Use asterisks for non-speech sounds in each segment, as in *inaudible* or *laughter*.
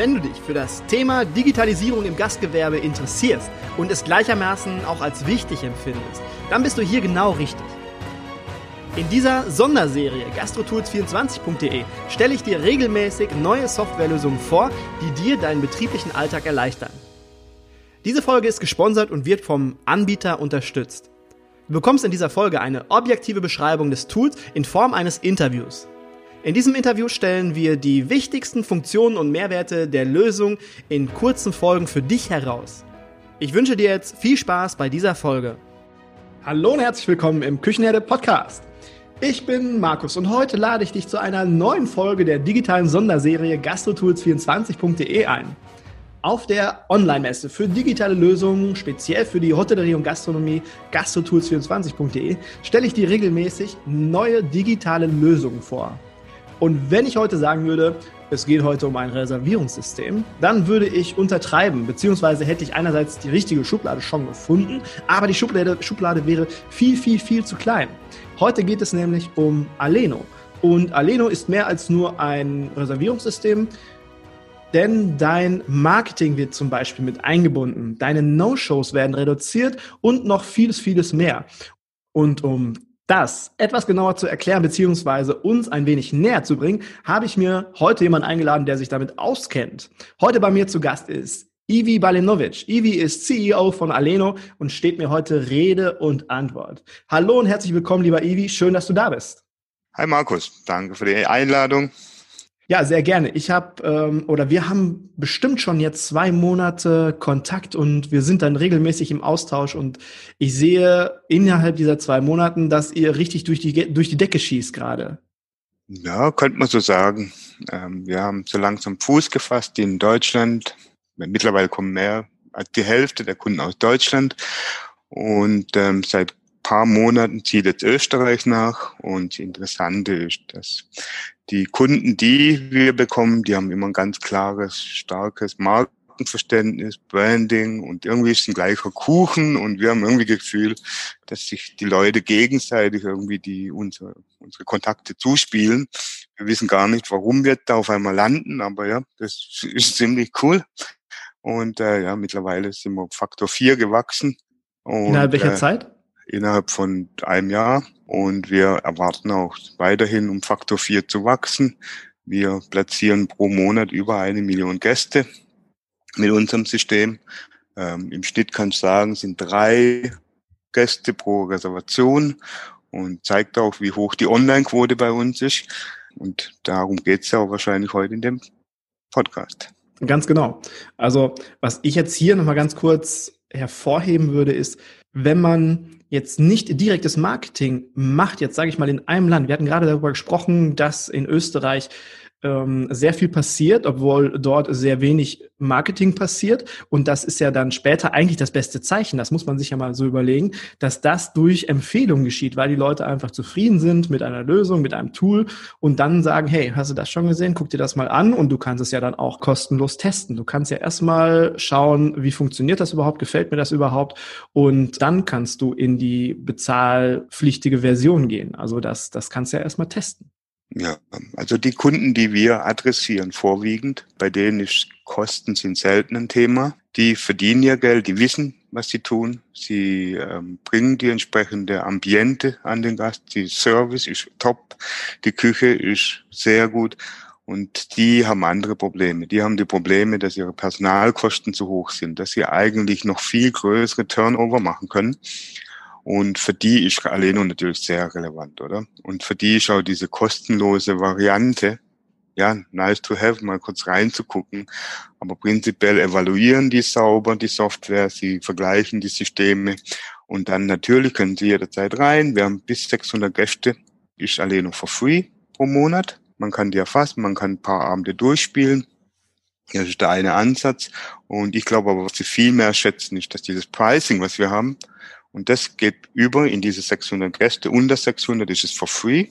Wenn du dich für das Thema Digitalisierung im Gastgewerbe interessierst und es gleichermaßen auch als wichtig empfindest, dann bist du hier genau richtig. In dieser Sonderserie gastrotools24.de stelle ich dir regelmäßig neue Softwarelösungen vor, die dir deinen betrieblichen Alltag erleichtern. Diese Folge ist gesponsert und wird vom Anbieter unterstützt. Du bekommst in dieser Folge eine objektive Beschreibung des Tools in Form eines Interviews. In diesem Interview stellen wir die wichtigsten Funktionen und Mehrwerte der Lösung in kurzen Folgen für dich heraus. Ich wünsche dir jetzt viel Spaß bei dieser Folge. Hallo und herzlich willkommen im Küchenherde Podcast. Ich bin Markus und heute lade ich dich zu einer neuen Folge der digitalen Sonderserie gastrotools24.de ein. Auf der Online-Messe für digitale Lösungen, speziell für die Hotellerie und Gastronomie, gastrotools24.de, stelle ich dir regelmäßig neue digitale Lösungen vor. Und wenn ich heute sagen würde, es geht heute um ein Reservierungssystem, dann würde ich untertreiben, beziehungsweise hätte ich einerseits die richtige Schublade schon gefunden, aber die Schublade, Schublade wäre viel, viel, viel zu klein. Heute geht es nämlich um Aleno. Und Aleno ist mehr als nur ein Reservierungssystem, denn dein Marketing wird zum Beispiel mit eingebunden, deine No-Shows werden reduziert und noch vieles, vieles mehr. Und um das etwas genauer zu erklären beziehungsweise uns ein wenig näher zu bringen, habe ich mir heute jemanden eingeladen, der sich damit auskennt. Heute bei mir zu Gast ist Ivi Balinovic. Ivi ist CEO von Aleno und steht mir heute Rede und Antwort. Hallo und herzlich willkommen, lieber Ivi. Schön, dass du da bist. Hi Markus, danke für die Einladung. Ja, sehr gerne. Ich habe ähm, oder wir haben bestimmt schon jetzt zwei Monate Kontakt und wir sind dann regelmäßig im Austausch und ich sehe innerhalb dieser zwei Monaten, dass ihr richtig durch die durch die Decke schießt gerade. Ja, könnte man so sagen. Ähm, wir haben so langsam Fuß gefasst in Deutschland. Mittlerweile kommen mehr als die Hälfte der Kunden aus Deutschland und ähm, seit paar Monaten zieht jetzt Österreich nach und das Interessante ist, dass die Kunden, die wir bekommen, die haben immer ein ganz klares, starkes Markenverständnis, Branding und irgendwie ist ein gleicher Kuchen und wir haben irgendwie das Gefühl, dass sich die Leute gegenseitig irgendwie die unsere, unsere Kontakte zuspielen. Wir wissen gar nicht, warum wir da auf einmal landen, aber ja, das *laughs* ist ziemlich cool. Und äh, ja, mittlerweile sind wir Faktor 4 gewachsen. Und, Innerhalb welcher äh, Zeit? Innerhalb von einem Jahr und wir erwarten auch weiterhin um Faktor 4 zu wachsen. Wir platzieren pro Monat über eine Million Gäste mit unserem System. Ähm, Im Schnitt kann ich sagen, sind drei Gäste pro Reservation und zeigt auch, wie hoch die Online-Quote bei uns ist. Und darum geht es ja auch wahrscheinlich heute in dem Podcast. Ganz genau. Also was ich jetzt hier nochmal ganz kurz hervorheben würde, ist, wenn man jetzt nicht direktes Marketing macht, jetzt sage ich mal in einem Land, wir hatten gerade darüber gesprochen, dass in Österreich ähm, sehr viel passiert, obwohl dort sehr wenig Marketing passiert. Und das ist ja dann später eigentlich das beste Zeichen. Das muss man sich ja mal so überlegen, dass das durch Empfehlung geschieht, weil die Leute einfach zufrieden sind mit einer Lösung, mit einem Tool und dann sagen, hey, hast du das schon gesehen? Guck dir das mal an und du kannst es ja dann auch kostenlos testen. Du kannst ja erstmal schauen, wie funktioniert das überhaupt? Gefällt mir das überhaupt? Und dann kannst du in die bezahlpflichtige Version gehen. Also das, das kannst du ja erstmal testen. Ja, also die Kunden, die wir adressieren, vorwiegend, bei denen ist Kosten sind selten ein Thema. Die verdienen ihr Geld, die wissen, was sie tun. Sie ähm, bringen die entsprechende Ambiente an den Gast. Die Service ist top, die Küche ist sehr gut. Und die haben andere Probleme. Die haben die Probleme, dass ihre Personalkosten zu hoch sind, dass sie eigentlich noch viel größere Turnover machen können. Und für die ist Aleno natürlich sehr relevant, oder? Und für die ist auch diese kostenlose Variante, ja, nice to have, mal kurz reinzugucken. Aber prinzipiell evaluieren die sauber die Software, sie vergleichen die Systeme und dann natürlich können sie jederzeit rein. Wir haben bis 600 Gäste, ist Aleno for free pro Monat. Man kann die erfassen, man kann ein paar Abende durchspielen. Das ist der eine Ansatz. Und ich glaube aber, was sie viel mehr schätzen, ist, dass dieses Pricing, was wir haben, Und das geht über in diese 600 Gäste. Unter 600 ist es for free.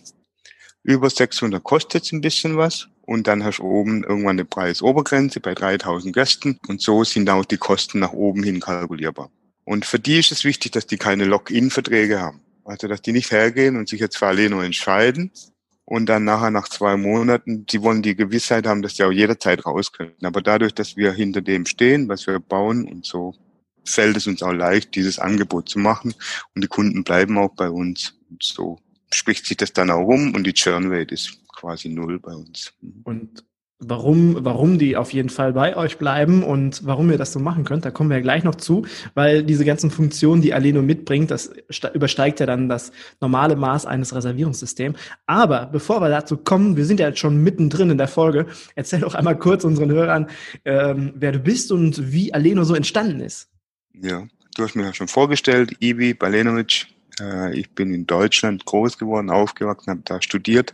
Über 600 kostet es ein bisschen was. Und dann hast du oben irgendwann eine Preisobergrenze bei 3000 Gästen. Und so sind auch die Kosten nach oben hin kalkulierbar. Und für die ist es wichtig, dass die keine Lock-in-Verträge haben. Also, dass die nicht hergehen und sich jetzt für Aleno entscheiden und dann nachher nach zwei Monaten, die wollen die Gewissheit haben, dass sie auch jederzeit raus können. Aber dadurch, dass wir hinter dem stehen, was wir bauen und so, fällt es uns auch leicht, dieses Angebot zu machen und die Kunden bleiben auch bei uns. Und so spricht sich das dann auch rum und die Churn Rate ist quasi null bei uns. Und warum, warum die auf jeden Fall bei euch bleiben und warum ihr das so machen könnt, da kommen wir ja gleich noch zu, weil diese ganzen Funktionen, die Aleno mitbringt, das übersteigt ja dann das normale Maß eines Reservierungssystems. Aber bevor wir dazu kommen, wir sind ja jetzt schon mittendrin in der Folge, erzähl doch einmal kurz unseren Hörern, ähm, wer du bist und wie Aleno so entstanden ist. Ja, du hast mir ja schon vorgestellt, Ivi Balenovic. Äh, ich bin in Deutschland groß geworden, aufgewachsen, habe da studiert,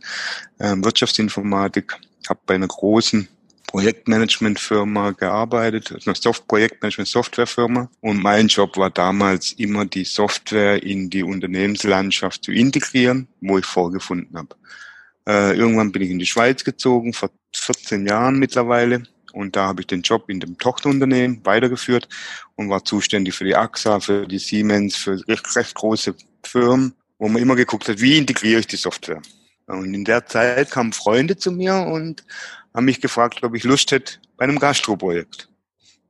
äh, Wirtschaftsinformatik, habe bei einer großen Projektmanagementfirma gearbeitet, eine Soft Projektmanagement Softwarefirma und mein Job war damals immer die Software in die Unternehmenslandschaft zu integrieren, wo ich vorgefunden habe. Äh, irgendwann bin ich in die Schweiz gezogen, vor 14 Jahren mittlerweile und da habe ich den Job in dem Tochterunternehmen weitergeführt und war zuständig für die AXA, für die Siemens, für recht, große Firmen, wo man immer geguckt hat, wie integriere ich die Software. Und in der Zeit kamen Freunde zu mir und haben mich gefragt, ob ich Lust hätte bei einem Gastroprojekt.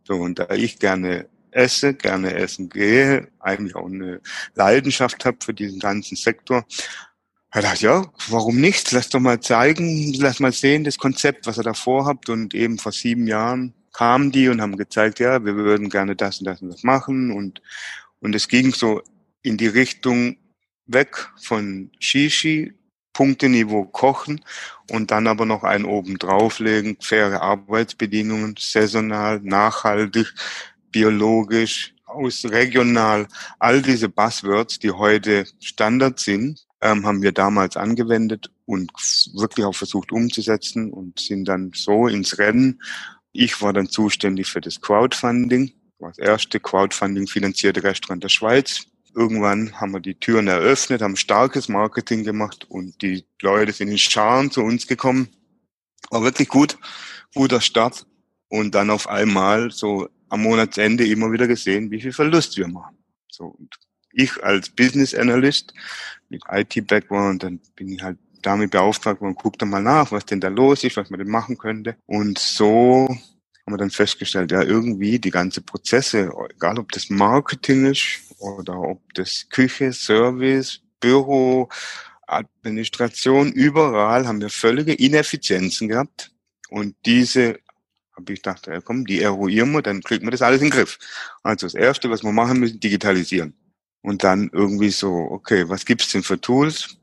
So, und da ich gerne esse, gerne essen gehe, eigentlich auch eine Leidenschaft habe für diesen ganzen Sektor, er dachte, ja, warum nicht? Lass doch mal zeigen, lass mal sehen, das Konzept, was ihr da vorhabt. Und eben vor sieben Jahren kamen die und haben gezeigt, ja, wir würden gerne das und das und das machen. Und, und es ging so in die Richtung weg von Shishi Punkteniveau kochen und dann aber noch einen oben drauflegen, faire Arbeitsbedingungen, saisonal, nachhaltig, biologisch, aus regional, all diese Buzzwords, die heute Standard sind, ähm, haben wir damals angewendet und wirklich auch versucht umzusetzen und sind dann so ins Rennen. Ich war dann zuständig für das Crowdfunding, das erste Crowdfunding finanzierte Restaurant der Schweiz Irgendwann haben wir die Türen eröffnet, haben starkes Marketing gemacht und die Leute sind in Scharen zu uns gekommen. War wirklich gut, guter Start. Und dann auf einmal so am Monatsende immer wieder gesehen, wie viel Verlust wir machen. So, und ich als Business Analyst mit IT-Background, dann bin ich halt damit beauftragt worden, guck da mal nach, was denn da los ist, was man denn machen könnte. Und so haben wir dann festgestellt, ja, irgendwie die ganze Prozesse, egal ob das Marketing ist oder ob das Küche, Service, Büro, Administration, überall haben wir völlige Ineffizienzen gehabt. Und diese habe ich gedacht, ja komm, die eruieren wir, dann kriegen wir das alles in den Griff. Also das Erste, was wir machen müssen, digitalisieren. Und dann irgendwie so, okay, was gibt's denn für Tools?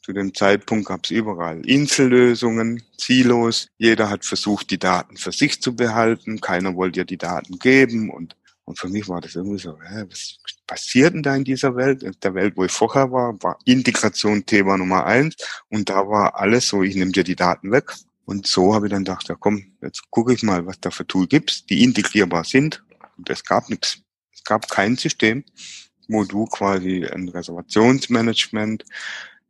Zu dem Zeitpunkt gab es überall Insellösungen, Silos. Jeder hat versucht, die Daten für sich zu behalten. Keiner wollte ja die Daten geben. Und, und für mich war das irgendwie so, hä, was passiert denn da in dieser Welt? In der Welt, wo ich vorher war, war Integration Thema Nummer eins. Und da war alles so, ich nehme dir die Daten weg. Und so habe ich dann gedacht, ja komm, jetzt gucke ich mal, was da für Tool gibt, die integrierbar sind. Und es gab nichts. Es gab kein System, wo du quasi ein Reservationsmanagement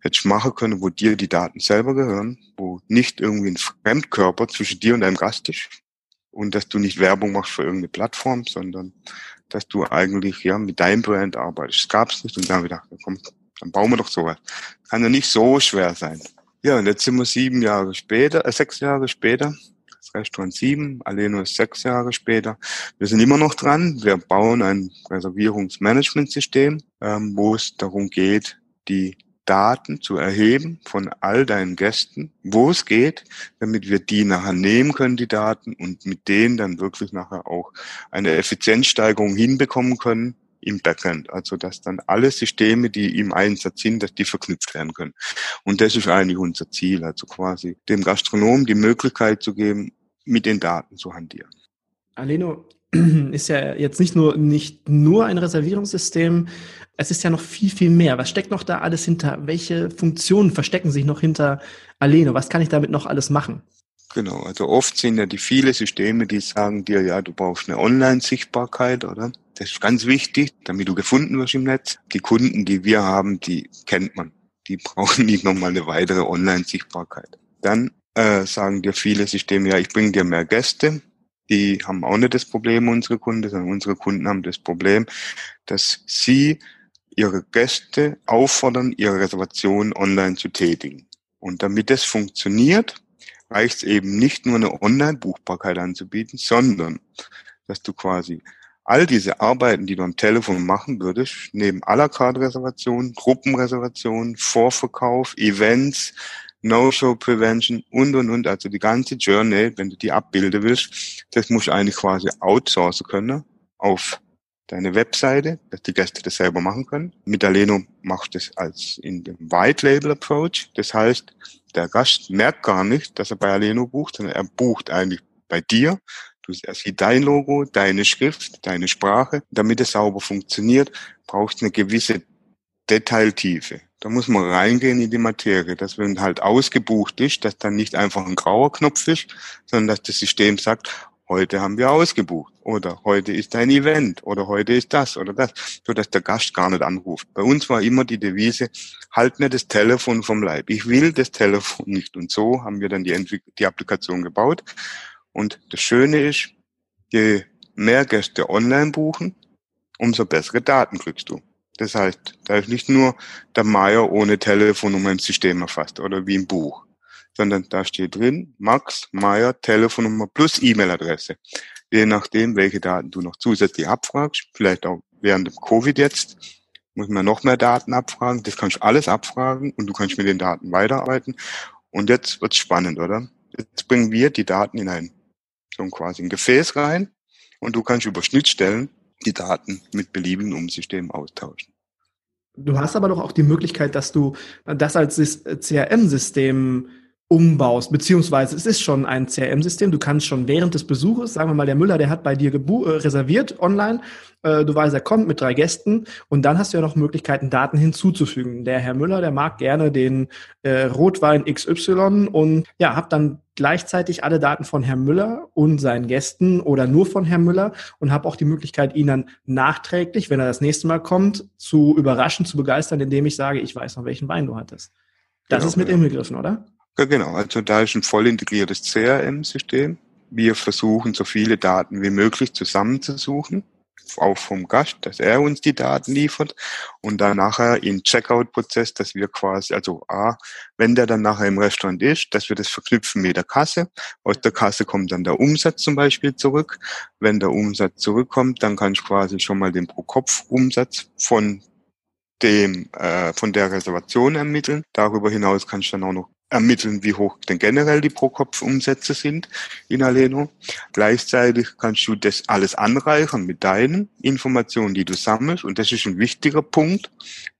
hättest machen können, wo dir die Daten selber gehören, wo nicht irgendwie ein Fremdkörper zwischen dir und deinem Gast ist und dass du nicht Werbung machst für irgendeine Plattform, sondern dass du eigentlich ja mit deinem Brand arbeitest. Das gab's nicht und dann habe ich gedacht, komm, dann bauen wir doch sowas. Kann ja nicht so schwer sein. Ja, und jetzt sind wir sieben Jahre später, äh, sechs Jahre später. Restaurant sieben, Aleno ist sechs Jahre später. Wir sind immer noch dran. Wir bauen ein Reservierungsmanagementsystem, ähm, wo es darum geht, die Daten zu erheben von all deinen Gästen, wo es geht, damit wir die nachher nehmen können, die Daten, und mit denen dann wirklich nachher auch eine Effizienzsteigerung hinbekommen können im Backend. Also dass dann alle Systeme, die im Einsatz sind, dass die verknüpft werden können. Und das ist eigentlich unser Ziel, also quasi dem Gastronom die Möglichkeit zu geben, mit den Daten zu hantieren. Aleno, *clears throat* ist ja jetzt nicht nur, nicht nur ein Reservierungssystem, es ist ja noch viel, viel mehr. Was steckt noch da alles hinter? Welche Funktionen verstecken sich noch hinter Aleno? Was kann ich damit noch alles machen? Genau, also oft sind ja die viele Systeme, die sagen dir, ja, du brauchst eine Online-Sichtbarkeit, oder? Das ist ganz wichtig, damit du gefunden wirst im Netz. Die Kunden, die wir haben, die kennt man. Die *laughs* brauchen nicht nochmal eine weitere Online-Sichtbarkeit. Dann äh, sagen dir viele Systeme, ja, ich bringe dir mehr Gäste. Die haben auch nicht das Problem, unsere Kunden, sondern unsere Kunden haben das Problem, dass sie ihre Gäste auffordern, ihre Reservation online zu tätigen. Und damit das funktioniert, reicht es eben nicht nur eine Online-Buchbarkeit anzubieten, sondern dass du quasi all diese Arbeiten, die du am Telefon machen würdest, neben à la carte Reservationen, Gruppenreservationen, Vorverkauf, Events, No-Show Prevention und, und, und, also die ganze Journey, wenn du die abbilden willst, das musst du eigentlich quasi outsourcen können auf deine Webseite, dass die Gäste das selber machen können. Mit Aleno machst du das als in dem White Label Approach. Das heißt, der Gast merkt gar nicht, dass er bei Aleno bucht, sondern er bucht eigentlich bei dir. Du siehst dein Logo, deine Schrift, deine Sprache. Damit es sauber funktioniert, brauchst du eine gewisse Detailtiefe. Da muss man reingehen in die Materie, dass wenn halt ausgebucht ist, dass dann nicht einfach ein grauer Knopf ist, sondern dass das System sagt, heute haben wir ausgebucht oder heute ist ein Event oder heute ist das oder das, so dass der Gast gar nicht anruft. Bei uns war immer die Devise, halt mir das Telefon vom Leib. Ich will das Telefon nicht. Und so haben wir dann die, Entwick die Applikation gebaut. Und das Schöne ist, je mehr Gäste online buchen, umso bessere Daten kriegst du. Das heißt, da ist nicht nur der Meier ohne Telefonnummer im System erfasst oder wie im Buch, sondern da steht drin Max Meier Telefonnummer plus E-Mail-Adresse. Je nachdem, welche Daten du noch zusätzlich abfragst, vielleicht auch während dem Covid jetzt, muss man noch mehr Daten abfragen. Das kannst du alles abfragen und du kannst mit den Daten weiterarbeiten. Und jetzt wird's spannend, oder? Jetzt bringen wir die Daten in ein so quasi ein Gefäß rein und du kannst über Schnittstellen die Daten mit beliebigen Umsystemen austauschen. Du hast aber doch auch die Möglichkeit, dass du das als CRM-System umbaust, beziehungsweise es ist schon ein CRM-System. Du kannst schon während des Besuches, sagen wir mal, der Müller, der hat bei dir gebu äh, reserviert online. Äh, du weißt, er kommt mit drei Gästen und dann hast du ja noch Möglichkeiten, Daten hinzuzufügen. Der Herr Müller, der mag gerne den äh, Rotwein XY und ja, hab dann gleichzeitig alle Daten von Herrn Müller und seinen Gästen oder nur von Herrn Müller und habe auch die Möglichkeit, ihn dann nachträglich, wenn er das nächste Mal kommt, zu überraschen, zu begeistern, indem ich sage, ich weiß noch, welchen Wein du hattest. Das genau, ist mit ja. inbegriffen, oder? Ja, genau. Also da ist ein voll integriertes CRM-System. Wir versuchen, so viele Daten wie möglich zusammenzusuchen, auch vom Gast, dass er uns die Daten liefert und dann nachher im Checkout-Prozess, dass wir quasi, also A, wenn der dann nachher im Restaurant ist, dass wir das verknüpfen mit der Kasse. Aus der Kasse kommt dann der Umsatz zum Beispiel zurück. Wenn der Umsatz zurückkommt, dann kann ich quasi schon mal den Pro-Kopf-Umsatz von dem äh, von der Reservation ermitteln. Darüber hinaus kann ich dann auch noch ermitteln, wie hoch denn generell die Pro-Kopf-Umsätze sind in Aleno. Gleichzeitig kannst du das alles anreichern mit deinen Informationen, die du sammelst. Und das ist ein wichtiger Punkt,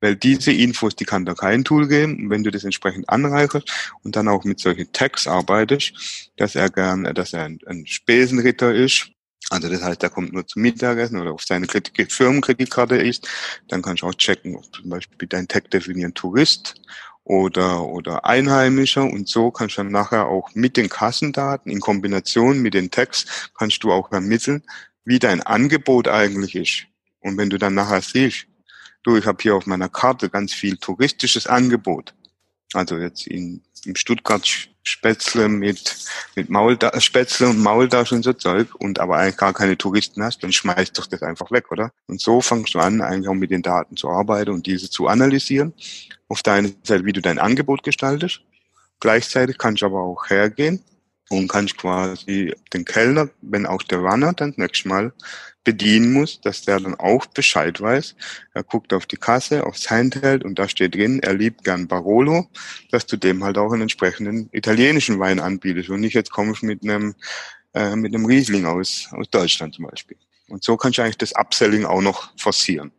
weil diese Infos, die kann da kein Tool geben. Und wenn du das entsprechend anreicherst und dann auch mit solchen Tags arbeitest, dass er gern, dass er ein, ein Spesenritter ist, also das heißt, er kommt nur zum Mittagessen oder auf seine Firmenkreditkarte ist, dann kannst du auch checken, ob zum Beispiel dein Tag definieren Tourist oder, oder Einheimischer und so kannst du dann nachher auch mit den Kassendaten in Kombination mit den Tags kannst du auch ermitteln, wie dein Angebot eigentlich ist. Und wenn du dann nachher siehst, du, ich habe hier auf meiner Karte ganz viel touristisches Angebot, also jetzt in, im Stuttgart Spätzle mit, mit Maulda Spätzle und Maultasch und so Zeug und aber eigentlich gar keine Touristen hast, dann schmeißt doch das einfach weg, oder? Und so fangst du an, eigentlich auch mit den Daten zu arbeiten und diese zu analysieren. Auf der einen Seite, wie du dein Angebot gestaltest. Gleichzeitig kannst du aber auch hergehen und kannst quasi den Kellner, wenn auch der Runner dann nächstes Mal bedienen muss, dass der dann auch Bescheid weiß. Er guckt auf die Kasse, aufs Handheld und da steht drin, er liebt gern Barolo, dass du dem halt auch einen entsprechenden italienischen Wein anbietest und nicht jetzt kommst mit einem, äh, mit einem Riesling aus, aus Deutschland zum Beispiel. Und so kannst du eigentlich das Upselling auch noch forcieren.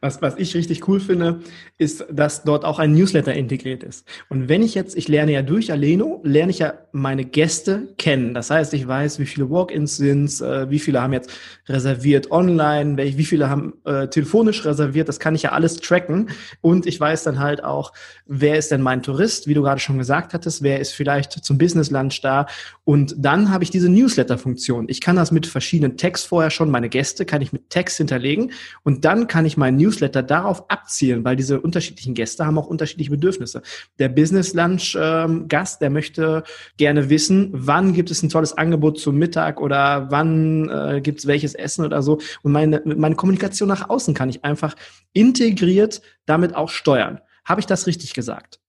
Was, was ich richtig cool finde, ist, dass dort auch ein Newsletter integriert ist. Und wenn ich jetzt, ich lerne ja durch Aleno, lerne ich ja meine Gäste kennen. Das heißt, ich weiß, wie viele Walk-ins sind, äh, wie viele haben jetzt reserviert online, wie viele haben äh, telefonisch reserviert. Das kann ich ja alles tracken. Und ich weiß dann halt auch, wer ist denn mein Tourist, wie du gerade schon gesagt hattest, wer ist vielleicht zum Business Lunch da. Und dann habe ich diese Newsletter-Funktion. Ich kann das mit verschiedenen Tags vorher schon, meine Gäste kann ich mit Tags hinterlegen und dann kann ich meinen Newsletter darauf abzielen, weil diese unterschiedlichen Gäste haben auch unterschiedliche Bedürfnisse. Der Business Lunch ähm, Gast, der möchte gerne wissen, wann gibt es ein tolles Angebot zum Mittag oder wann äh, gibt es welches Essen oder so. Und meine, meine Kommunikation nach außen kann ich einfach integriert damit auch steuern. Habe ich das richtig gesagt?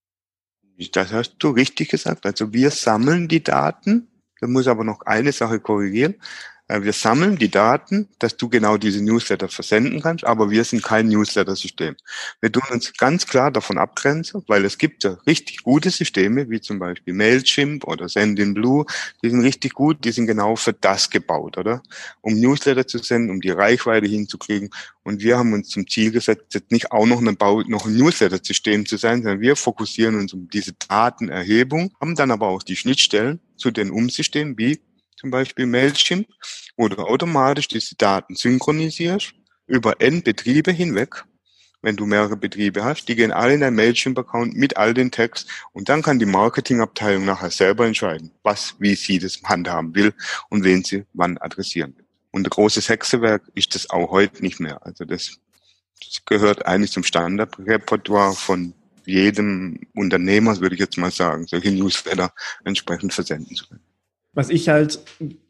Das hast du richtig gesagt. Also wir sammeln die Daten. Da muss aber noch eine Sache korrigieren. Äh, wir sammeln die Daten, dass du genau diese Newsletter versenden kannst, aber wir sind kein Newsletter-System. Wir tun uns ganz klar davon abgrenzen, weil es gibt ja richtig gute Systeme, wie zum Beispiel Mailchimp oder Sendinblue, die sind richtig gut, die sind genau für das gebaut, oder? Um Newsletter zu senden, um die Reichweite hinzukriegen. Und wir haben uns zum Ziel gesetzt, jetzt nicht auch noch, eine Bau noch ein Newsletter-System zu sein, sondern wir fokussieren uns um diese Datenerhebung, haben dann aber auch die Schnittstellen zu den Umsystemen wie zum Beispiel Mailchimp, wo du automatisch diese Daten synchronisierst über N Betriebe hinweg. Wenn du mehrere Betriebe hast, die gehen alle in dein Mailchimp-Account mit all den Text und dann kann die Marketingabteilung nachher selber entscheiden, was, wie sie das handhaben will und wen sie wann adressieren will. Und ein großes Hexewerk ist das auch heute nicht mehr. Also das, das gehört eigentlich zum Standardrepertoire von jedem Unternehmer, würde ich jetzt mal sagen, solche Newsletter entsprechend versenden zu können. Was ich halt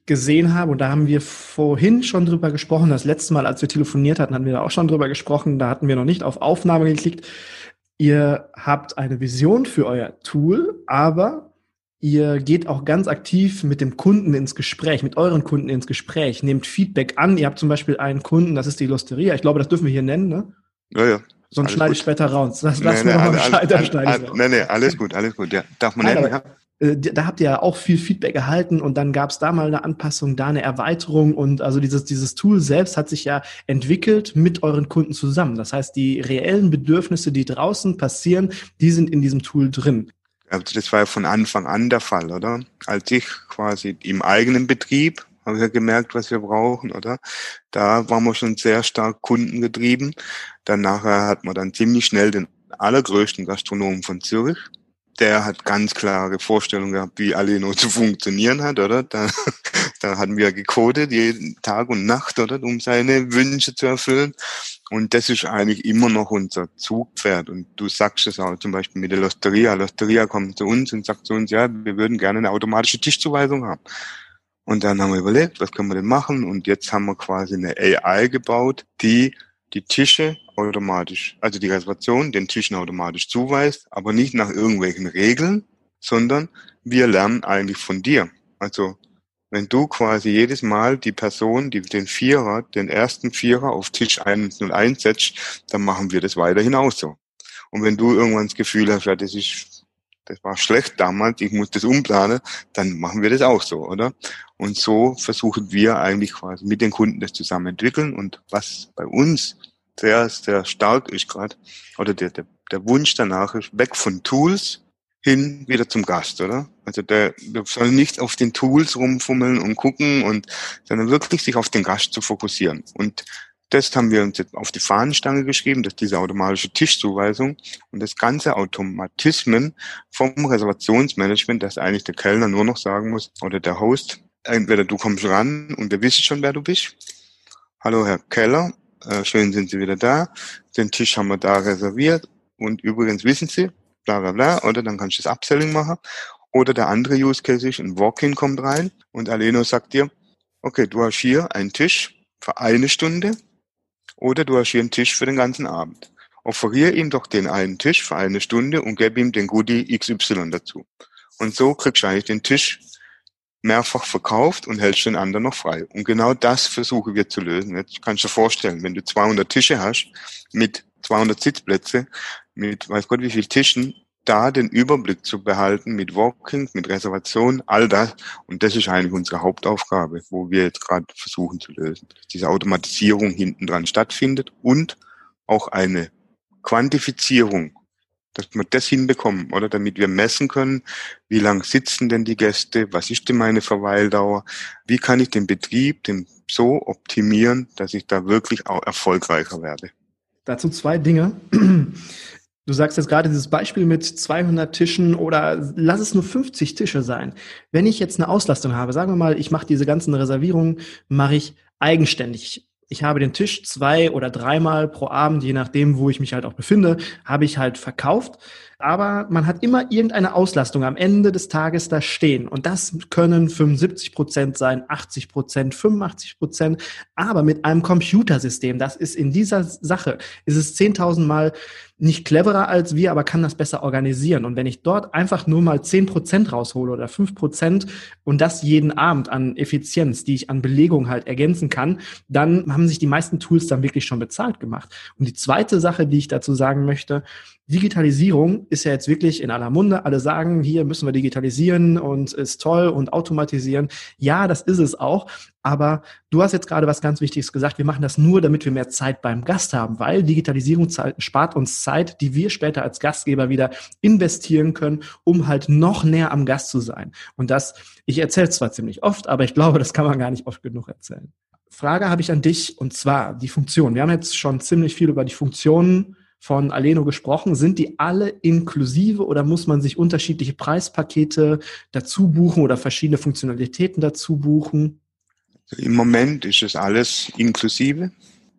gesehen habe, und da haben wir vorhin schon drüber gesprochen, das letzte Mal, als wir telefoniert hatten, hatten wir da auch schon drüber gesprochen, da hatten wir noch nicht auf Aufnahme geklickt. Ihr habt eine Vision für euer Tool, aber ihr geht auch ganz aktiv mit dem Kunden ins Gespräch, mit euren Kunden ins Gespräch, nehmt Feedback an. Ihr habt zum Beispiel einen Kunden, das ist die Losteria, ich glaube, das dürfen wir hier nennen, ne? Ja, ja. Sonst schneide ich später raus. Das lassen nee, nee, nochmal Bescheid, alles, alles, Nee, nee, alles gut, alles gut. Ja, darf man ja. Äh, da habt ihr ja auch viel Feedback erhalten und dann gab es da mal eine Anpassung, da eine Erweiterung und also dieses, dieses Tool selbst hat sich ja entwickelt mit euren Kunden zusammen. Das heißt, die reellen Bedürfnisse, die draußen passieren, die sind in diesem Tool drin. Also das war ja von Anfang an der Fall, oder? Als ich quasi im eigenen Betrieb habe ich ja gemerkt, was wir brauchen, oder? Da waren wir schon sehr stark kundengetrieben. Dann nachher hat man dann ziemlich schnell den allergrößten Gastronomen von Zürich der hat ganz klare Vorstellungen gehabt, wie Aleno zu funktionieren hat, oder? Da, *laughs* da hatten wir gecodet, jeden Tag und Nacht, oder? Um seine Wünsche zu erfüllen. Und das ist eigentlich immer noch unser Zugpferd. Und du sagst es auch zum Beispiel mit der Losteria. Losteria kommt zu uns und sagt zu uns, ja, wir würden gerne eine automatische Tischzuweisung haben. Und dann haben wir überlegt, was können wir denn machen? Und jetzt haben wir quasi eine AI gebaut, die die Tische automatisch, also die Reservation den Tischen automatisch zuweist, aber nicht nach irgendwelchen Regeln, sondern wir lernen eigentlich von dir. Also wenn du quasi jedes Mal die Person, die den Vierer, den ersten Vierer auf Tisch 101 setzt, dann machen wir das weiterhin auch so. Und wenn du irgendwann das Gefühl hast, ja, das ist, das war schlecht damals, ich muss das umplanen, dann machen wir das auch so, oder? Und so versuchen wir eigentlich quasi mit den Kunden das zusammen entwickeln. Und was bei uns sehr, sehr stark ist gerade, oder der, der, der Wunsch danach ist, weg von Tools hin wieder zum Gast, oder? Also der, der soll nicht auf den Tools rumfummeln und gucken und, sondern wirklich sich auf den Gast zu fokussieren. Und das haben wir uns jetzt auf die Fahnenstange geschrieben, dass diese automatische Tischzuweisung und das ganze Automatismen vom Reservationsmanagement, dass eigentlich der Kellner nur noch sagen muss oder der Host, entweder du kommst ran und wir wissen schon, wer du bist. Hallo Herr Keller, äh, schön sind Sie wieder da. Den Tisch haben wir da reserviert. Und übrigens wissen Sie, bla bla bla, oder dann kannst du das Upselling machen. Oder der andere Use Case ist, ein Walk-in kommt rein und Aleno sagt dir, okay, du hast hier einen Tisch für eine Stunde oder du hast hier einen Tisch für den ganzen Abend. Offeriere ihm doch den einen Tisch für eine Stunde und gib ihm den Goodie XY dazu. Und so kriegst du eigentlich den Tisch mehrfach verkauft und hältst den anderen noch frei. Und genau das versuchen wir zu lösen. Jetzt kannst du dir vorstellen, wenn du 200 Tische hast mit 200 Sitzplätze, mit weiß Gott wie viel Tischen, da den Überblick zu behalten mit Walking, mit Reservation, all das. Und das ist eigentlich unsere Hauptaufgabe, wo wir jetzt gerade versuchen zu lösen. Dass diese Automatisierung hinten dran stattfindet und auch eine Quantifizierung, dass wir das hinbekommen, oder damit wir messen können, wie lang sitzen denn die Gäste, was ist denn meine Verweildauer, wie kann ich den Betrieb den so optimieren, dass ich da wirklich auch erfolgreicher werde. Dazu zwei Dinge. Du sagst jetzt gerade dieses Beispiel mit 200 Tischen oder lass es nur 50 Tische sein. Wenn ich jetzt eine Auslastung habe, sagen wir mal, ich mache diese ganzen Reservierungen, mache ich eigenständig ich habe den Tisch zwei oder dreimal pro Abend, je nachdem, wo ich mich halt auch befinde, habe ich halt verkauft. Aber man hat immer irgendeine Auslastung am Ende des Tages da stehen. Und das können 75 Prozent sein, 80 Prozent, 85 Prozent. Aber mit einem Computersystem, das ist in dieser Sache, ist es 10.000 Mal nicht cleverer als wir, aber kann das besser organisieren. Und wenn ich dort einfach nur mal 10 Prozent raushole oder 5 Prozent und das jeden Abend an Effizienz, die ich an Belegung halt ergänzen kann, dann haben sich die meisten Tools dann wirklich schon bezahlt gemacht. Und die zweite Sache, die ich dazu sagen möchte, Digitalisierung ist ja jetzt wirklich in aller Munde. Alle sagen, hier müssen wir digitalisieren und ist toll und automatisieren. Ja, das ist es auch. Aber du hast jetzt gerade was ganz Wichtiges gesagt. Wir machen das nur, damit wir mehr Zeit beim Gast haben, weil Digitalisierung spart uns Zeit, die wir später als Gastgeber wieder investieren können, um halt noch näher am Gast zu sein. Und das, ich erzähle zwar ziemlich oft, aber ich glaube, das kann man gar nicht oft genug erzählen. Frage habe ich an dich und zwar die Funktion. Wir haben jetzt schon ziemlich viel über die Funktionen von Aleno gesprochen. Sind die alle inklusive oder muss man sich unterschiedliche Preispakete dazu buchen oder verschiedene Funktionalitäten dazu buchen? Im Moment ist es alles inklusive.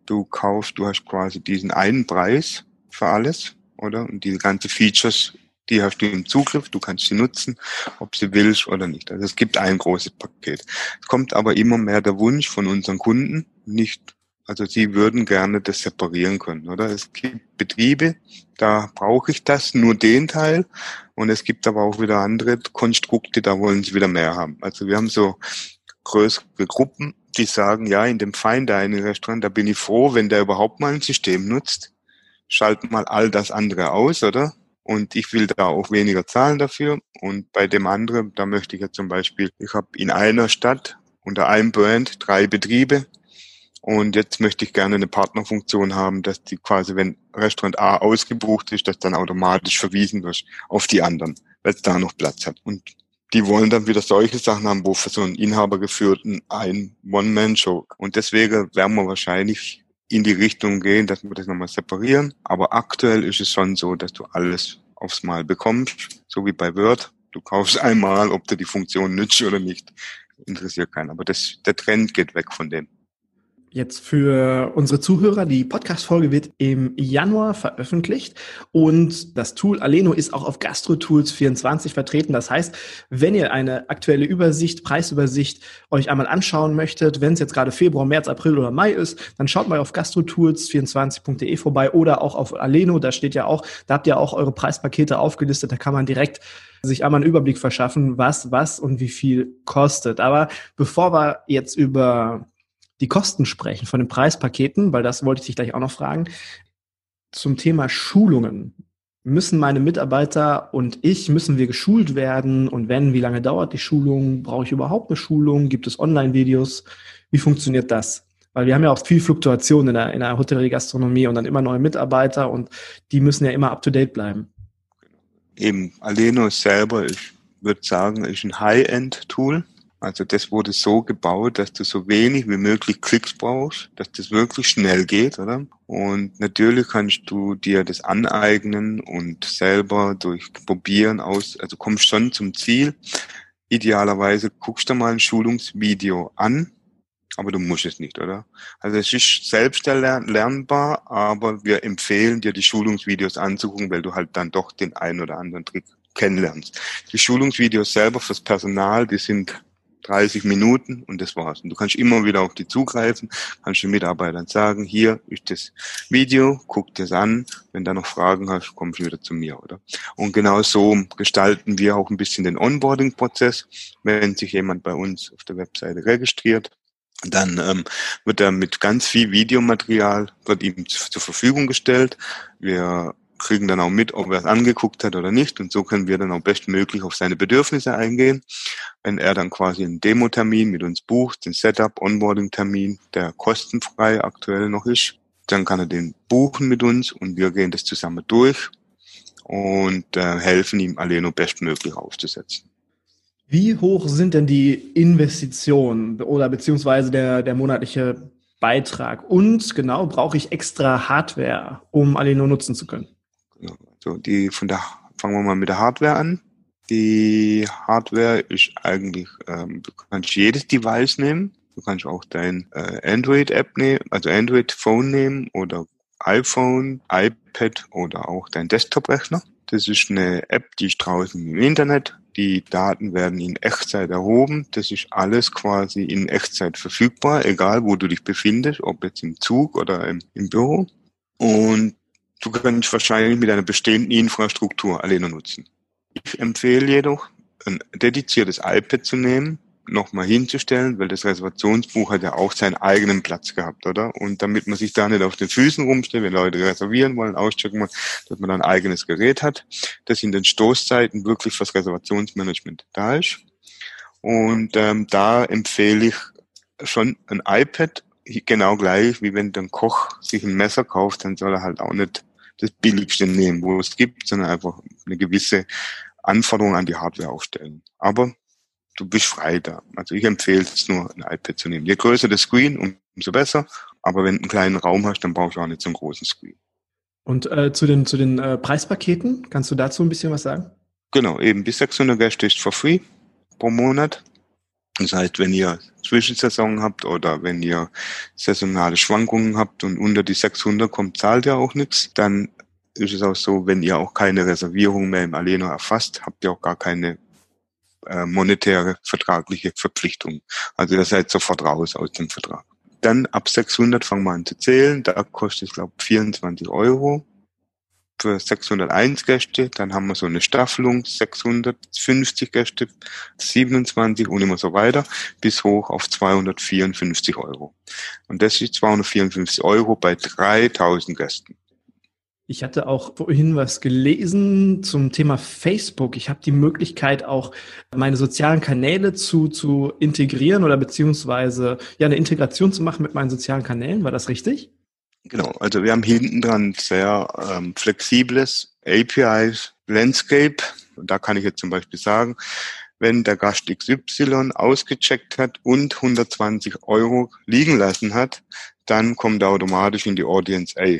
Du kaufst, du hast quasi diesen einen Preis für alles, oder? Und diese ganzen Features, die hast du im Zugriff, du kannst sie nutzen, ob sie willst oder nicht. Also es gibt ein großes Paket. Es kommt aber immer mehr der Wunsch von unseren Kunden, nicht also sie würden gerne das separieren können, oder? Es gibt Betriebe, da brauche ich das, nur den Teil. Und es gibt aber auch wieder andere Konstrukte, da wollen sie wieder mehr haben. Also wir haben so größere Gruppen, die sagen, ja, in dem Fine Dining Restaurant, da bin ich froh, wenn der überhaupt mal ein System nutzt. Schalt mal all das andere aus, oder? Und ich will da auch weniger zahlen dafür. Und bei dem anderen, da möchte ich ja zum Beispiel, ich habe in einer Stadt unter einem Brand drei Betriebe und jetzt möchte ich gerne eine Partnerfunktion haben, dass die quasi, wenn Restaurant A ausgebucht ist, dass dann automatisch verwiesen wird auf die anderen, weil es da noch Platz hat. Und die wollen dann wieder solche Sachen haben, wo für so einen Inhaber geführten ein One-Man-Show. Und deswegen werden wir wahrscheinlich in die Richtung gehen, dass wir das nochmal separieren. Aber aktuell ist es schon so, dass du alles aufs Mal bekommst, so wie bei Word. Du kaufst einmal, ob du die Funktion nützt oder nicht. Interessiert keinen. Aber das, der Trend geht weg von dem jetzt für unsere Zuhörer. Die Podcast-Folge wird im Januar veröffentlicht und das Tool Aleno ist auch auf GastroTools 24 vertreten. Das heißt, wenn ihr eine aktuelle Übersicht, Preisübersicht euch einmal anschauen möchtet, wenn es jetzt gerade Februar, März, April oder Mai ist, dann schaut mal auf gastrotools24.de vorbei oder auch auf Aleno. Da steht ja auch, da habt ihr auch eure Preispakete aufgelistet. Da kann man direkt sich einmal einen Überblick verschaffen, was, was und wie viel kostet. Aber bevor wir jetzt über die Kosten sprechen von den Preispaketen, weil das wollte ich dich gleich auch noch fragen. Zum Thema Schulungen. Müssen meine Mitarbeiter und ich, müssen wir geschult werden? Und wenn, wie lange dauert die Schulung? Brauche ich überhaupt eine Schulung? Gibt es Online-Videos? Wie funktioniert das? Weil wir haben ja auch viel Fluktuation in der, in der Hotellerie-Gastronomie und dann immer neue Mitarbeiter und die müssen ja immer up-to-date bleiben. Eben, Aleno selber, ich würde sagen, ist ein High-End-Tool. Also das wurde so gebaut, dass du so wenig wie möglich Klicks brauchst, dass das wirklich schnell geht, oder? Und natürlich kannst du dir das aneignen und selber durch Probieren aus, also kommst schon zum Ziel. Idealerweise guckst du mal ein Schulungsvideo an, aber du musst es nicht, oder? Also es ist selbst lernbar, aber wir empfehlen dir die Schulungsvideos anzugucken, weil du halt dann doch den einen oder anderen Trick kennenlernst. Die Schulungsvideos selber fürs Personal, die sind 30 Minuten und das war's. Und du kannst immer wieder auf die zugreifen, kannst den Mitarbeitern sagen, hier ist das Video, guck das an. Wenn du noch Fragen hast, kommst du wieder zu mir, oder? Und genau so gestalten wir auch ein bisschen den Onboarding-Prozess. Wenn sich jemand bei uns auf der Webseite registriert, dann ähm, wird er mit ganz viel Videomaterial wird ihm zur Verfügung gestellt. Wir kriegen dann auch mit, ob er es angeguckt hat oder nicht. Und so können wir dann auch bestmöglich auf seine Bedürfnisse eingehen. Wenn er dann quasi einen Demo-Termin mit uns bucht, den Setup, Onboarding-Termin, der kostenfrei aktuell noch ist, dann kann er den buchen mit uns und wir gehen das zusammen durch und äh, helfen ihm, Aleno bestmöglich aufzusetzen. Wie hoch sind denn die Investitionen oder beziehungsweise der, der monatliche Beitrag? Und genau, brauche ich extra Hardware, um Aleno nutzen zu können? Also die von der fangen wir mal mit der Hardware an. Die Hardware ist eigentlich, ähm, du kannst jedes Device nehmen. Du kannst auch dein äh, Android-App nehmen, also Android-Phone nehmen oder iPhone, iPad oder auch dein Desktop-Rechner. Das ist eine App, die ist draußen im Internet. Die Daten werden in Echtzeit erhoben. Das ist alles quasi in Echtzeit verfügbar, egal wo du dich befindest, ob jetzt im Zug oder im, im Büro. Und du kannst wahrscheinlich mit einer bestehenden Infrastruktur alleine nutzen. Ich empfehle jedoch, ein dediziertes iPad zu nehmen, nochmal hinzustellen, weil das Reservationsbuch hat ja auch seinen eigenen Platz gehabt, oder? Und damit man sich da nicht auf den Füßen rumsteht, wenn Leute reservieren wollen, auschecken wollen, dass man dann ein eigenes Gerät hat, das in den Stoßzeiten wirklich fürs Reservationsmanagement da ist. Und ähm, da empfehle ich schon ein iPad, genau gleich, wie wenn der Koch sich ein Messer kauft, dann soll er halt auch nicht das billigste nehmen, wo es gibt, sondern einfach eine gewisse Anforderung an die Hardware aufstellen. Aber du bist frei da. Also ich empfehle es nur, ein iPad zu nehmen. Je größer der Screen, umso besser. Aber wenn du einen kleinen Raum hast, dann brauchst du auch nicht so einen großen Screen. Und äh, zu den, zu den äh, Preispaketen, kannst du dazu ein bisschen was sagen? Genau, eben bis 600 Gäste ist for free pro Monat. Das heißt, wenn ihr Zwischensaison habt oder wenn ihr saisonale Schwankungen habt und unter die 600 kommt, zahlt ihr auch nichts. Dann ist es auch so, wenn ihr auch keine Reservierung mehr im Aleno erfasst, habt ihr auch gar keine äh, monetäre vertragliche Verpflichtung. Also ihr seid sofort raus aus dem Vertrag. Dann ab 600 fangen wir an zu zählen. Da kostet es, glaube ich, 24 Euro für 601 Gäste. Dann haben wir so eine Staffelung, 650 Gäste, 27 und immer so weiter, bis hoch auf 254 Euro. Und das ist 254 Euro bei 3000 Gästen. Ich hatte auch vorhin was gelesen zum Thema Facebook. Ich habe die Möglichkeit, auch meine sozialen Kanäle zu, zu integrieren oder beziehungsweise ja eine Integration zu machen mit meinen sozialen Kanälen. War das richtig? Genau, also wir haben hinten dran sehr ähm, flexibles APIs Landscape. Und da kann ich jetzt zum Beispiel sagen, wenn der Gast XY ausgecheckt hat und 120 Euro liegen lassen hat, dann kommt er automatisch in die Audience A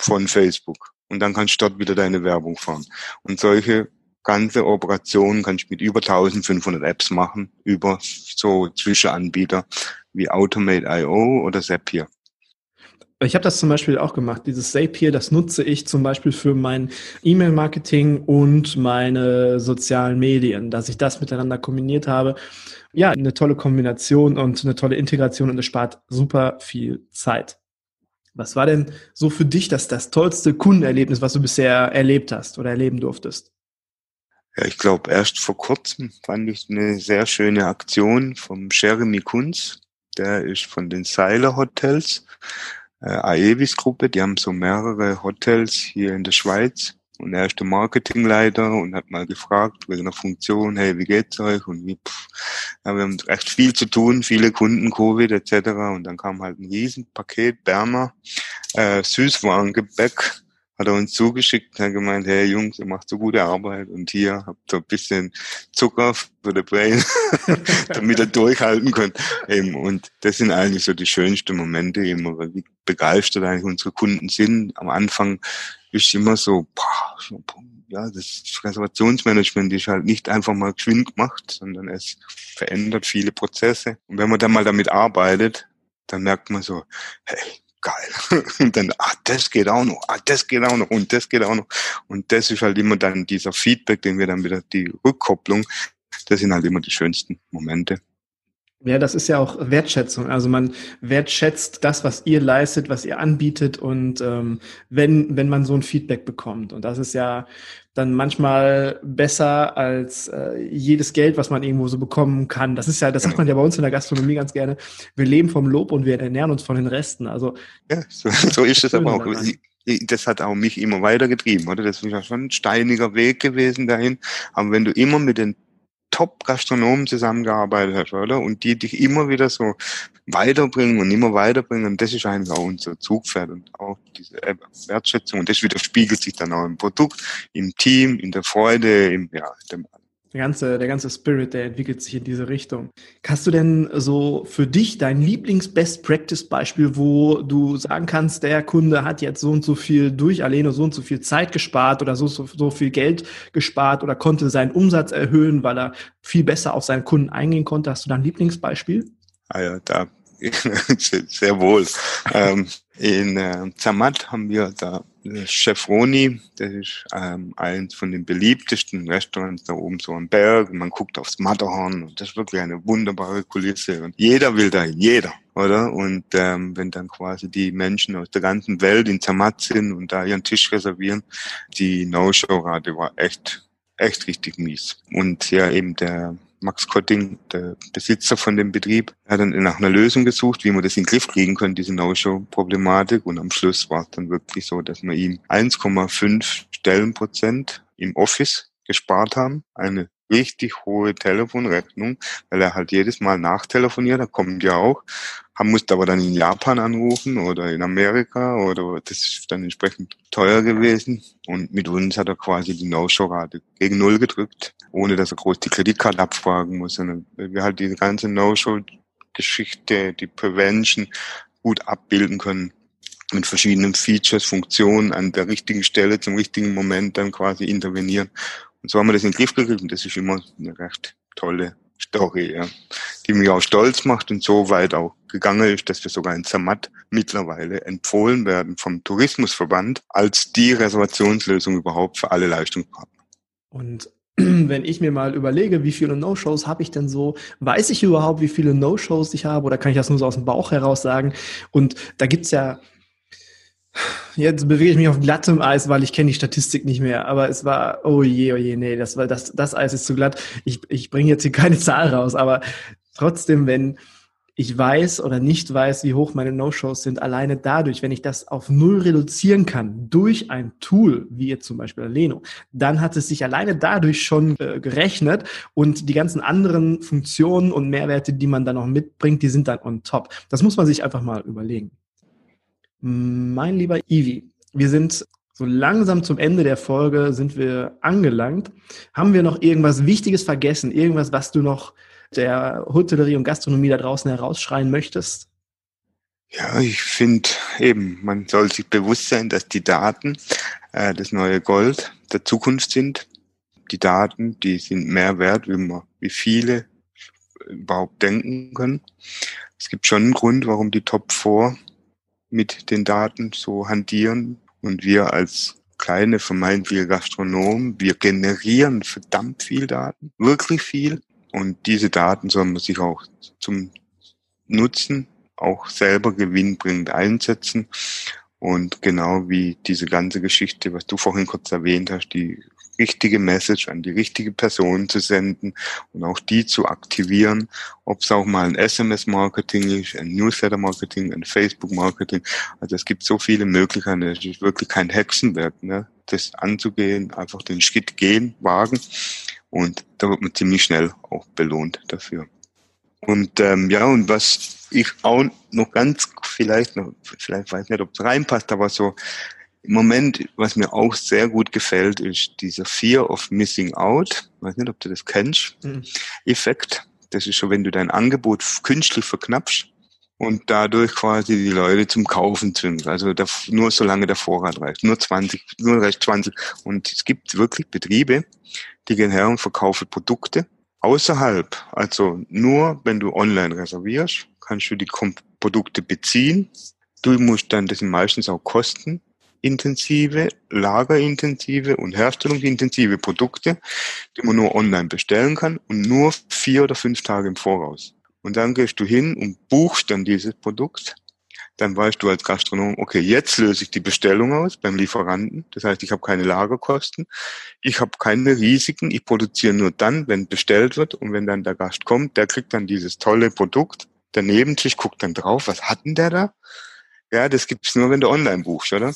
von Facebook. Und dann kannst du dort wieder deine Werbung fahren. Und solche ganze Operationen kannst du mit über 1500 Apps machen, über so Zwischenanbieter wie Automate.io oder Zapier. Ich habe das zum Beispiel auch gemacht. Dieses Zapier, das nutze ich zum Beispiel für mein E-Mail-Marketing und meine sozialen Medien, dass ich das miteinander kombiniert habe. Ja, eine tolle Kombination und eine tolle Integration und es spart super viel Zeit. Was war denn so für dich das, das tollste Kundenerlebnis, was du bisher erlebt hast oder erleben durftest? Ja, ich glaube, erst vor kurzem fand ich eine sehr schöne Aktion vom Jeremy Kunz. Der ist von den Seiler Hotels, äh, Aevis Gruppe. Die haben so mehrere Hotels hier in der Schweiz. Und er ist der Marketingleiter und hat mal gefragt wegen einer Funktion, hey, wie geht's euch? Und wie, pff, ja, wir haben recht viel zu tun, viele Kunden, Covid etc. Und dann kam halt ein Riesenpaket Berner, äh, Süßwarengebäck, hat er uns zugeschickt und hat gemeint, hey Jungs, ihr macht so gute Arbeit und hier habt ihr ein bisschen Zucker für den Brain, *laughs* damit ihr durchhalten könnt. Eben, und das sind eigentlich so die schönsten Momente immer, wie begeistert eigentlich unsere Kunden sind. Am Anfang ist immer so ja, das Reservationsmanagement ist halt nicht einfach mal geschwind gemacht, sondern es verändert viele Prozesse. Und wenn man dann mal damit arbeitet, dann merkt man so, hey, geil. *laughs* Und dann, ah, das geht auch noch, ah, das geht auch noch und das geht auch noch. Und das ist halt immer dann dieser Feedback, den wir dann wieder, die Rückkopplung, das sind halt immer die schönsten Momente. Ja, das ist ja auch Wertschätzung. Also man wertschätzt das, was ihr leistet, was ihr anbietet und ähm, wenn, wenn man so ein Feedback bekommt. Und das ist ja dann manchmal besser als äh, jedes Geld, was man irgendwo so bekommen kann. Das ist ja, das sagt man ja bei uns in der Gastronomie ganz gerne. Wir leben vom Lob und wir ernähren uns von den Resten. Also ja, so, so ist es aber auch. Das hat auch mich immer weitergetrieben, oder? Das ist ja schon ein steiniger Weg gewesen dahin. Aber wenn du immer mit den Top-Gastronomen zusammengearbeitet hast, oder? Und die dich immer wieder so weiterbringen und immer weiterbringen. Und das ist eigentlich auch unser Zugpferd und auch diese Wertschätzung. Und das widerspiegelt sich dann auch im Produkt, im Team, in der Freude, im, ja, dem der ganze, der ganze Spirit, der entwickelt sich in diese Richtung. Hast du denn so für dich dein Lieblings-Best-Practice-Beispiel, wo du sagen kannst, der Kunde hat jetzt so und so viel durch Aleno so und so viel Zeit gespart oder so, so, so viel Geld gespart oder konnte seinen Umsatz erhöhen, weil er viel besser auf seinen Kunden eingehen konnte? Hast du da ein Lieblingsbeispiel? Ah ja, da *laughs* sehr wohl. ähm, in äh, Zermatt haben wir da Chef Roni, das ist ähm, eins von den beliebtesten Restaurants da oben so am Berg. Man guckt aufs Matterhorn und das ist wirklich eine wunderbare Kulisse. Und jeder will da, jeder, oder? Und ähm, wenn dann quasi die Menschen aus der ganzen Welt in Zermatt sind und da ihren Tisch reservieren, die No-Show-Rate war echt, echt richtig mies. Und ja, eben der Max Kotting, der Besitzer von dem Betrieb, hat dann nach einer Lösung gesucht, wie man das in den Griff kriegen können, diese No-Show-Problematik. Und am Schluss war es dann wirklich so, dass wir ihm 1,5 Stellenprozent im Office gespart haben. Eine richtig hohe Telefonrechnung, weil er halt jedes Mal nachtelefoniert, da kommt ja auch, haben musste aber dann in Japan anrufen oder in Amerika oder das ist dann entsprechend teuer gewesen. Und mit uns hat er quasi die No-Show-Rate gegen Null gedrückt, ohne dass er groß die Kreditkarte abfragen muss, sondern wir halt diese ganze No-Show-Geschichte, die Prevention gut abbilden können mit verschiedenen Features, Funktionen an der richtigen Stelle zum richtigen Moment dann quasi intervenieren und so haben wir das in den Griff gekriegt und das ist immer eine recht tolle Story, ja, die mich auch stolz macht und so weit auch gegangen ist, dass wir sogar in Zermatt mittlerweile empfohlen werden vom Tourismusverband als die Reservationslösung überhaupt für alle Leistungspartner. Und *clears throat* wenn ich mir mal überlege, wie viele No-Shows habe ich denn so, weiß ich überhaupt, wie viele No-Shows ich habe oder kann ich das nur so aus dem Bauch heraus sagen? Und da gibt's ja Jetzt bewege ich mich auf glattem Eis, weil ich kenne die Statistik nicht mehr. Aber es war, oh je, oh je, nee, das war das, das Eis ist zu glatt. Ich, ich bringe jetzt hier keine *laughs* Zahl raus, aber trotzdem, wenn ich weiß oder nicht weiß, wie hoch meine No-Shows sind, alleine dadurch, wenn ich das auf null reduzieren kann, durch ein Tool, wie jetzt zum Beispiel Leno, dann hat es sich alleine dadurch schon äh, gerechnet und die ganzen anderen Funktionen und Mehrwerte, die man dann noch mitbringt, die sind dann on top. Das muss man sich einfach mal überlegen. Mein lieber Ivi, wir sind so langsam zum Ende der Folge sind wir angelangt. Haben wir noch irgendwas Wichtiges vergessen? Irgendwas, was du noch der Hotellerie und Gastronomie da draußen herausschreien möchtest? Ja, ich finde eben, man soll sich bewusst sein, dass die Daten äh, das neue Gold der Zukunft sind. Die Daten, die sind mehr wert, wie, man, wie viele überhaupt denken können. Es gibt schon einen Grund, warum die Top 4 mit den Daten so hantieren. Und wir als kleine vermeintliche Gastronomen, wir generieren verdammt viel Daten, wirklich viel. Und diese Daten soll man sich auch zum Nutzen auch selber gewinnbringend einsetzen. Und genau wie diese ganze Geschichte, was du vorhin kurz erwähnt hast, die richtige Message an die richtige Person zu senden und auch die zu aktivieren, ob es auch mal ein SMS-Marketing ist, ein Newsletter-Marketing, ein Facebook-Marketing. Also es gibt so viele Möglichkeiten. Es ist wirklich kein Hexenwerk, ne? das anzugehen, einfach den Schritt gehen, wagen und da wird man ziemlich schnell auch belohnt dafür. Und ähm, ja, und was ich auch noch ganz vielleicht noch, vielleicht weiß nicht, ob es reinpasst, aber so im Moment, was mir auch sehr gut gefällt, ist dieser Fear of Missing Out. Ich weiß nicht, ob du das kennst. Mhm. Effekt. Das ist schon, wenn du dein Angebot künstlich verknappst und dadurch quasi die Leute zum Kaufen zwingst. Also nur solange der Vorrat reicht. Nur 20, nur reicht 20. Und es gibt wirklich Betriebe, die gehen her und verkaufen Produkte außerhalb. Also nur, wenn du online reservierst, kannst du die Produkte beziehen. Du musst dann, das sind meistens auch Kosten, intensive, lagerintensive und herstellungsintensive Produkte, die man nur online bestellen kann und nur vier oder fünf Tage im Voraus. Und dann gehst du hin und buchst dann dieses Produkt. Dann weißt du als Gastronom, okay, jetzt löse ich die Bestellung aus beim Lieferanten. Das heißt, ich habe keine Lagerkosten, ich habe keine Risiken, ich produziere nur dann, wenn bestellt wird und wenn dann der Gast kommt, der kriegt dann dieses tolle Produkt. Der Nebentisch guckt dann drauf, was hat denn der da? Ja, das gibt's nur, wenn du online buchst, oder?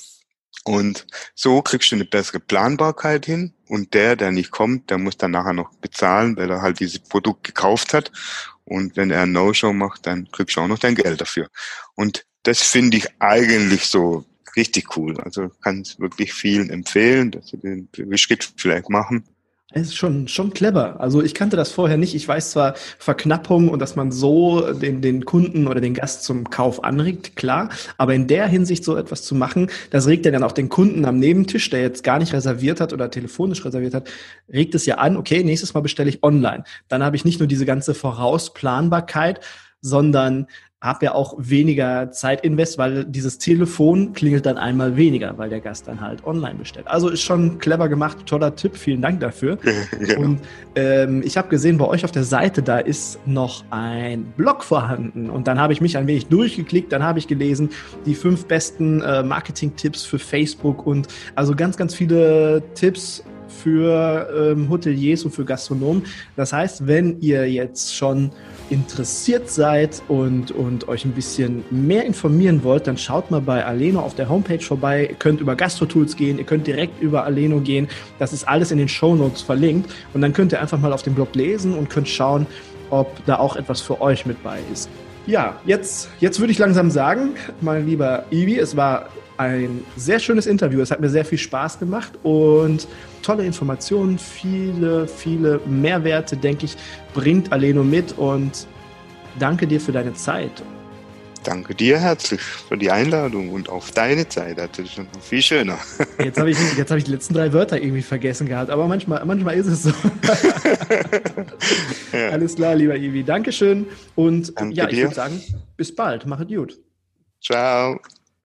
Und so kriegst du eine bessere Planbarkeit hin. Und der, der nicht kommt, der muss dann nachher noch bezahlen, weil er halt dieses Produkt gekauft hat. Und wenn er ein No-Show macht, dann kriegst du auch noch dein Geld dafür. Und das finde ich eigentlich so richtig cool. Also kann es wirklich vielen empfehlen, dass sie den Schritt vielleicht machen. Es ist schon, schon clever. Also ich kannte das vorher nicht. Ich weiß zwar Verknappung und dass man so den, den Kunden oder den Gast zum Kauf anregt, klar. Aber in der Hinsicht so etwas zu machen, das regt ja dann auch den Kunden am Nebentisch, der jetzt gar nicht reserviert hat oder telefonisch reserviert hat, regt es ja an, okay, nächstes Mal bestelle ich online. Dann habe ich nicht nur diese ganze Vorausplanbarkeit, sondern habe ja auch weniger Zeit invest, weil dieses Telefon klingelt dann einmal weniger, weil der Gast dann halt online bestellt. Also ist schon clever gemacht, toller Tipp, vielen Dank dafür. *laughs* genau. Und ähm, ich habe gesehen, bei euch auf der Seite, da ist noch ein Blog vorhanden. Und dann habe ich mich ein wenig durchgeklickt, dann habe ich gelesen, die fünf besten äh, Marketing-Tipps für Facebook und also ganz, ganz viele Tipps für ähm, Hoteliers und für Gastronomen. Das heißt, wenn ihr jetzt schon interessiert seid und, und euch ein bisschen mehr informieren wollt, dann schaut mal bei Aleno auf der Homepage vorbei. Ihr könnt über Gastro-Tools gehen, ihr könnt direkt über Aleno gehen. Das ist alles in den Show Notes verlinkt. Und dann könnt ihr einfach mal auf dem Blog lesen und könnt schauen, ob da auch etwas für euch mit bei ist. Ja, jetzt, jetzt würde ich langsam sagen, mein lieber Ivi, es war ein sehr schönes Interview. Es hat mir sehr viel Spaß gemacht und tolle Informationen, viele, viele Mehrwerte, denke ich, bringt Aleno mit und danke dir für deine Zeit. Danke dir herzlich für die Einladung und auf deine Zeit. Das ist schon viel schöner. *laughs* Jetzt habe ich, hab ich die letzten drei Wörter irgendwie vergessen gehabt, aber manchmal, manchmal ist es so. *laughs* ja. Alles klar, lieber Ivi. Dankeschön und Danke ja, ich würde sagen, bis bald. Mach es gut. Ciao.